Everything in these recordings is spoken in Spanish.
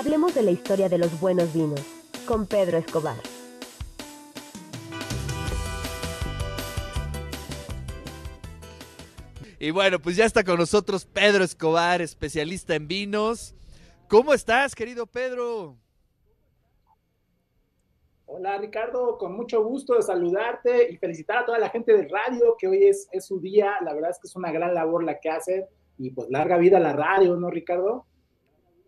Hablemos de la historia de los buenos vinos con Pedro Escobar. Y bueno, pues ya está con nosotros Pedro Escobar, especialista en vinos. ¿Cómo estás, querido Pedro? Hola Ricardo, con mucho gusto de saludarte y felicitar a toda la gente del radio, que hoy es, es su día. La verdad es que es una gran labor la que hacen y pues larga vida a la radio, ¿no, Ricardo?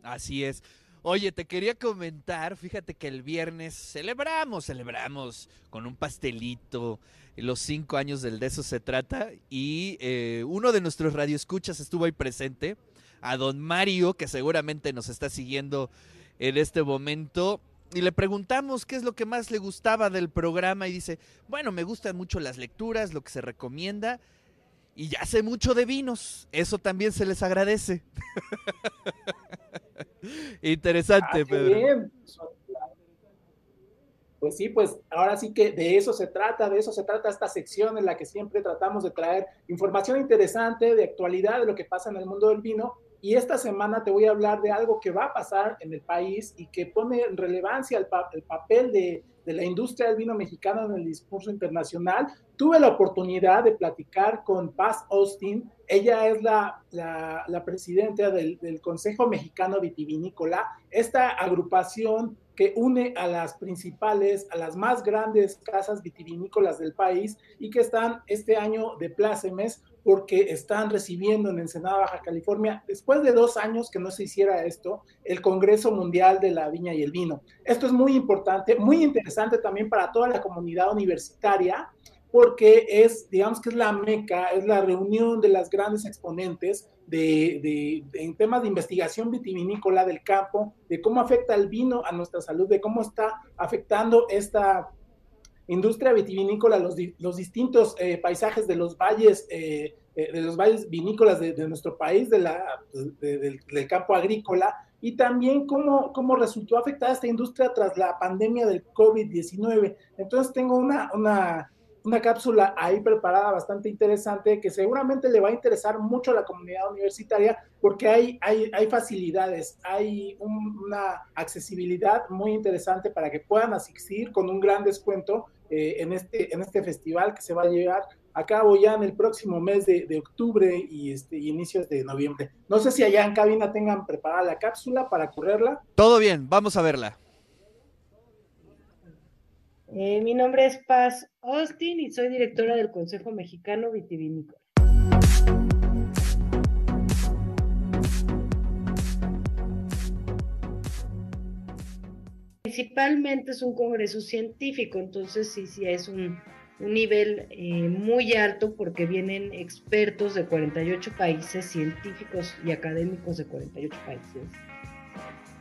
Así es. Oye, te quería comentar, fíjate que el viernes celebramos, celebramos con un pastelito los cinco años del de eso se trata y eh, uno de nuestros radioescuchas estuvo ahí presente, a don Mario, que seguramente nos está siguiendo en este momento. Y le preguntamos qué es lo que más le gustaba del programa y dice, bueno, me gustan mucho las lecturas, lo que se recomienda y ya sé mucho de vinos. Eso también se les agradece. Interesante, ah, Pedro. Pues sí, pues ahora sí que de eso se trata, de eso se trata esta sección en la que siempre tratamos de traer información interesante, de actualidad, de lo que pasa en el mundo del vino. Y esta semana te voy a hablar de algo que va a pasar en el país y que pone en relevancia el, el papel de, la industria del vino mexicano en el discurso internacional. Tuve la oportunidad de platicar con Paz Austin. Ella es la, la, presidenta del, del, Consejo Mexicano Vitivinícola, esta agrupación que une a las principales, a las más grandes casas vitivinícolas del país y que están este año de plácemes porque están recibiendo en Ensenada, Baja California, después de dos años que no se hiciera esto, el Congreso Mundial de la Viña y el Vino. Esto es muy importante, muy interesante también para toda la comunidad universitaria, porque es, digamos que es la meca, es la reunión de las grandes exponentes de, en temas de investigación vitivinícola del campo, de cómo afecta el vino a nuestra salud, de cómo está afectando esta industria vitivinícola, los, los distintos eh, paisajes de los valles, eh, eh, de los valles vinícolas de, nuestro país, de la, del, campo agrícola, y también cómo, cómo resultó afectada esta industria tras la pandemia del COVID-19. Entonces tengo una, una, una cápsula ahí preparada bastante interesante que seguramente le va a interesar mucho a la comunidad universitaria porque hay, hay, hay facilidades, hay una accesibilidad muy interesante para que puedan asistir con un gran descuento eh, en, este, en este festival que se va a llevar a cabo ya en el próximo mes de, de octubre y, este, y inicios de noviembre. No sé si allá en cabina tengan preparada la cápsula para correrla. Todo bien, vamos a verla. Eh, mi nombre es Paz Austin y soy directora del Consejo Mexicano Vitivinícola. Principalmente es un congreso científico, entonces sí, sí es un, nivel eh, muy alto porque vienen expertos de 48 países, científicos y académicos de 48 países.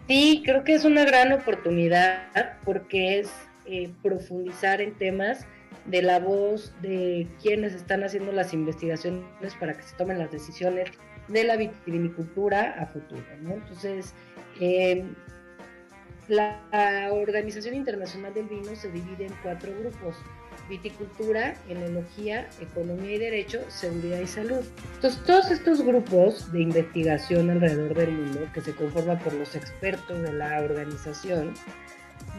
Sí, creo que es una gran oportunidad porque es eh, profundizar en temas de la voz de quienes están haciendo las investigaciones para que se tomen las decisiones de la vitivinicultura a futuro. Entonces, eh, la Organización Internacional del Vino se divide en cuatro grupos. Viticultura, enología, economía y derecho, seguridad y salud. Entonces, todos estos grupos de investigación alrededor del mundo, que se conforman por los expertos de la organización,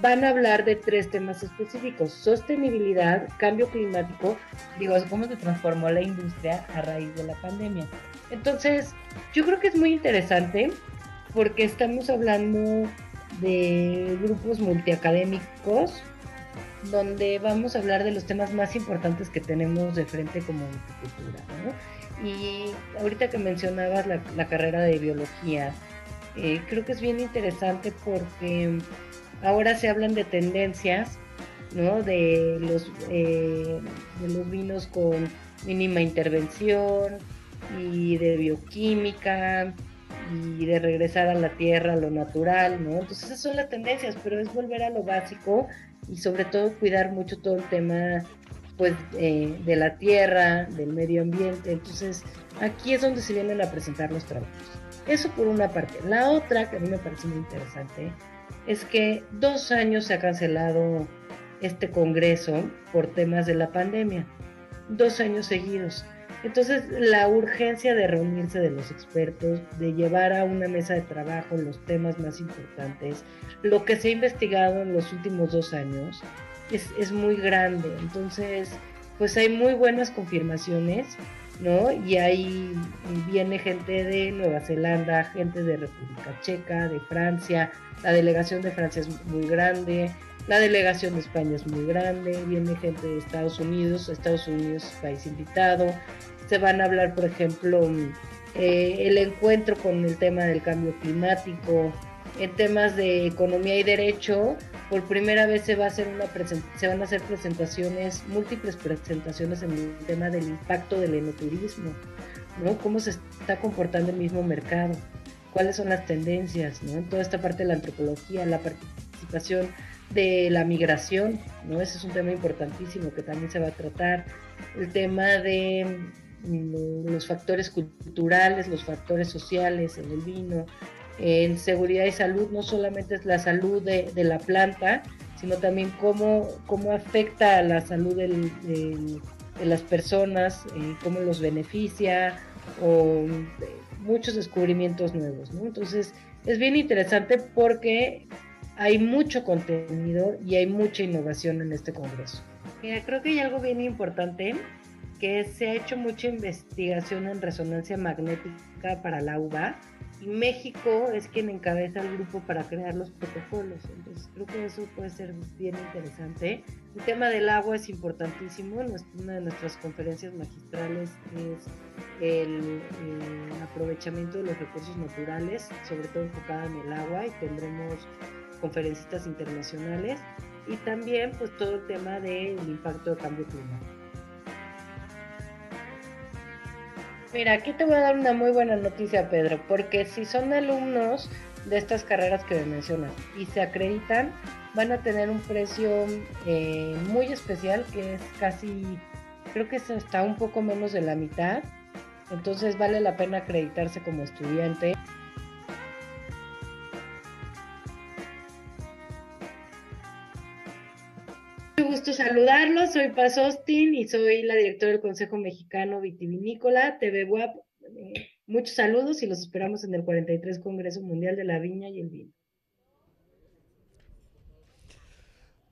van a hablar de tres temas específicos, sostenibilidad, cambio climático, digo, cómo se transformó la industria a raíz de la pandemia. Entonces, yo creo que es muy interesante porque estamos hablando de grupos multiacadémicos donde vamos a hablar de los temas más importantes que tenemos de frente como viticultura. ¿no? Y ahorita que mencionabas la, carrera de biología, eh, creo que es bien interesante porque Ahora se hablan de tendencias, ¿no? De los, eh, de los vinos con mínima intervención y de bioquímica y de regresar a la tierra, a lo natural, ¿no? Entonces esas son las tendencias, pero es volver a lo básico y sobre todo cuidar mucho todo el tema pues eh, de la tierra, del medio ambiente. Entonces aquí es donde se vienen a presentar los trabajos. Eso por una parte. La otra, que a mí me parece muy interesante, es que dos años se ha cancelado este Congreso por temas de la pandemia. Dos años seguidos. Entonces, la urgencia de reunirse de los expertos, de llevar a una mesa de trabajo los temas más importantes, lo que se ha investigado en los últimos dos años, es, es muy grande. Entonces, pues hay muy buenas confirmaciones, ¿no? Y ahí viene gente de Nueva Zelanda, gente de República Checa, de Francia, la delegación de Francia es muy grande, la delegación de España es muy grande, viene gente de Estados Unidos, Estados Unidos es país invitado, se van a hablar, por ejemplo, eh, el encuentro con el tema del cambio climático, en temas de economía y derecho, por primera vez se va a hacer una se van a hacer presentaciones, múltiples presentaciones en el tema del impacto del enoturismo, ¿no? Cómo se está comportando el mismo mercado, cuáles son las tendencias, ¿no? En toda esta parte de la antropología, la participación de la migración, ¿no? Ese es un tema importantísimo que también se va a tratar. El tema de mm, los factores culturales, los factores sociales en el vino, en seguridad y salud, no solamente es la salud de, la planta, sino también cómo, cómo afecta a la salud de las personas, eh, cómo los beneficia, o eh, muchos descubrimientos nuevos, ¿no? Entonces, es bien interesante porque hay mucho contenido y hay mucha innovación en este congreso. Mira, creo que hay algo bien importante, que se ha hecho mucha investigación en resonancia magnética para la UVA, y México es quien encabeza el grupo para crear los protocolos. Entonces creo que eso puede ser bien interesante. El tema del agua es importantísimo. Una de nuestras conferencias magistrales es el, aprovechamiento de los recursos naturales, sobre todo enfocada en el agua y tendremos conferencistas internacionales y también pues todo el tema del impacto del cambio climático. Mira, aquí te voy a dar una muy buena noticia, Pedro, porque si son alumnos de estas carreras que me mencionas y se acreditan, van a tener un precio eh, muy especial que es casi, creo que está un poco menos de la mitad. Entonces vale la pena acreditarse como estudiante. Gusto saludarlos. Soy Paz Austin y soy la directora del Consejo Mexicano Vitivinícola, TV WAP. Eh, muchos saludos y los esperamos en el 43 Congreso Mundial de la Viña y el Vino.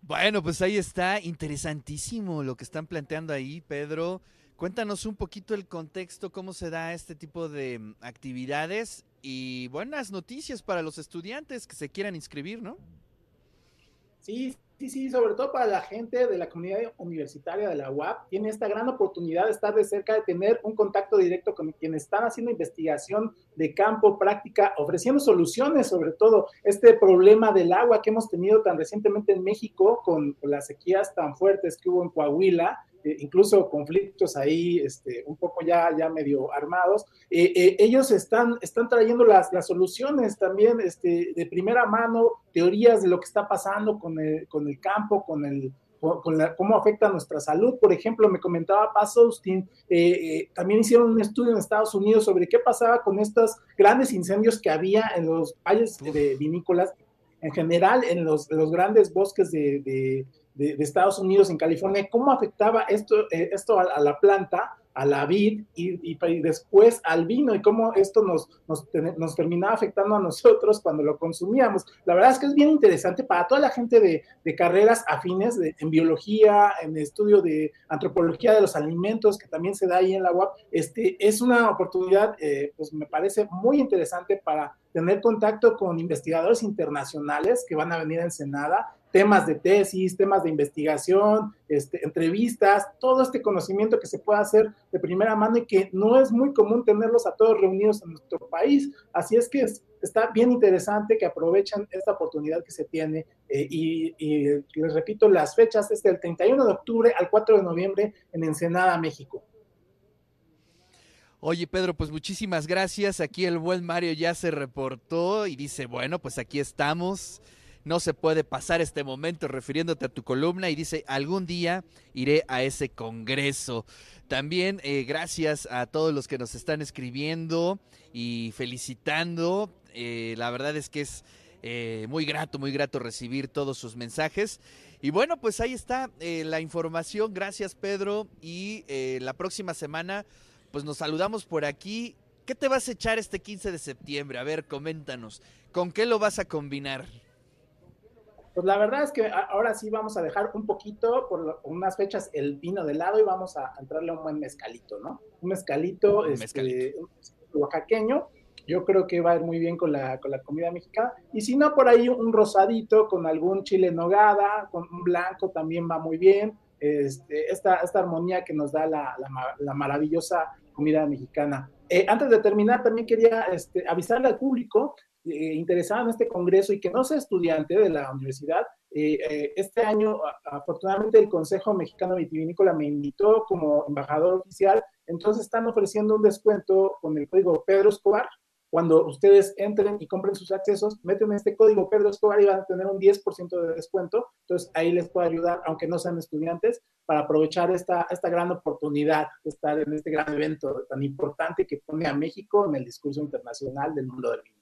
Bueno, pues ahí está, interesantísimo lo que están planteando ahí, Pedro. Cuéntanos un poquito el contexto, cómo se da este tipo de mm, actividades y buenas noticias para los estudiantes que se quieran inscribir, ¿no? Sí, Sí, sí, sobre todo para la gente de la comunidad universitaria de la UAP, tiene esta gran oportunidad de estar de cerca, de tener un contacto directo con quienes están haciendo investigación de campo, práctica, ofreciendo soluciones, sobre todo este problema del agua que hemos tenido tan recientemente en México con las sequías tan fuertes que hubo en Coahuila eh, incluso conflictos ahí este, un poco ya, ya medio armados, eh, eh, ellos están, están trayendo las, las soluciones también este, de primera mano, teorías de lo que está pasando con el, con el campo, con el, con la, cómo afecta nuestra salud. Por ejemplo, me comentaba Paz Austin, también hicieron un estudio en Estados Unidos sobre qué pasaba con estos grandes incendios que había en los valles de vinícolas, en general en los, los grandes bosques de, de, Estados Unidos, en California, cómo afectaba esto, eh, esto a, la planta, a la vid y, después al vino y cómo esto nos, nos, terminaba afectando a nosotros cuando lo consumíamos. La verdad es que es bien interesante para toda la gente de, carreras afines en biología, en estudio de antropología de los alimentos, que también se da ahí en la UAP. Este, es una oportunidad, eh, pues me parece muy interesante para tener contacto con investigadores internacionales que van a venir a Ensenada temas de tesis, temas de investigación, este, entrevistas, todo este conocimiento que se puede hacer de primera mano y que no es muy común tenerlos a todos reunidos en nuestro país. Así es que está bien interesante que aprovechen esta oportunidad que se tiene eh, y, les repito, las fechas es del 31 de octubre al 4 de noviembre en Ensenada, México. Oye, Pedro, pues muchísimas gracias. Aquí el buen Mario ya se reportó y dice, bueno, pues aquí estamos no se puede pasar este momento refiriéndote a tu columna y dice, algún día iré a ese congreso. También eh, gracias a todos los que nos están escribiendo y felicitando. Eh, la verdad es que es eh, muy grato, muy grato recibir todos sus mensajes. Y bueno, pues ahí está la información. Gracias Pedro. Y la próxima semana pues nos saludamos por aquí. ¿Qué te vas a echar este 15 de septiembre? A ver, coméntanos. ¿Con qué lo vas a combinar? Pues la verdad es que ahora sí vamos a dejar un poquito, por unas fechas, el vino de lado y vamos a entrarle un buen mezcalito, ¿no? Un mezcalito, un este, oaxaqueño. Yo creo que va a ir muy bien con la, con la comida mexicana. Y si no, por ahí un rosadito con algún chile nogada, con un blanco también va muy bien. Este, esta, esta armonía que nos da la, la, maravillosa comida mexicana. Eh, antes de terminar, también quería este, avisarle al público eh, en este congreso y que no sea estudiante de la universidad, eh, eh, este año afortunadamente el Consejo Mexicano Vitivinícola me invitó como embajador oficial, entonces están ofreciendo un descuento con el código Pedro Escobar. Cuando ustedes entren y compren sus accesos, meten este código Pedro Escobar y van a tener un 10% de descuento. Entonces ahí les puede ayudar, aunque no sean estudiantes, para aprovechar esta, esta gran oportunidad de estar en este gran evento tan importante que pone a México en el discurso internacional del mundo del vino.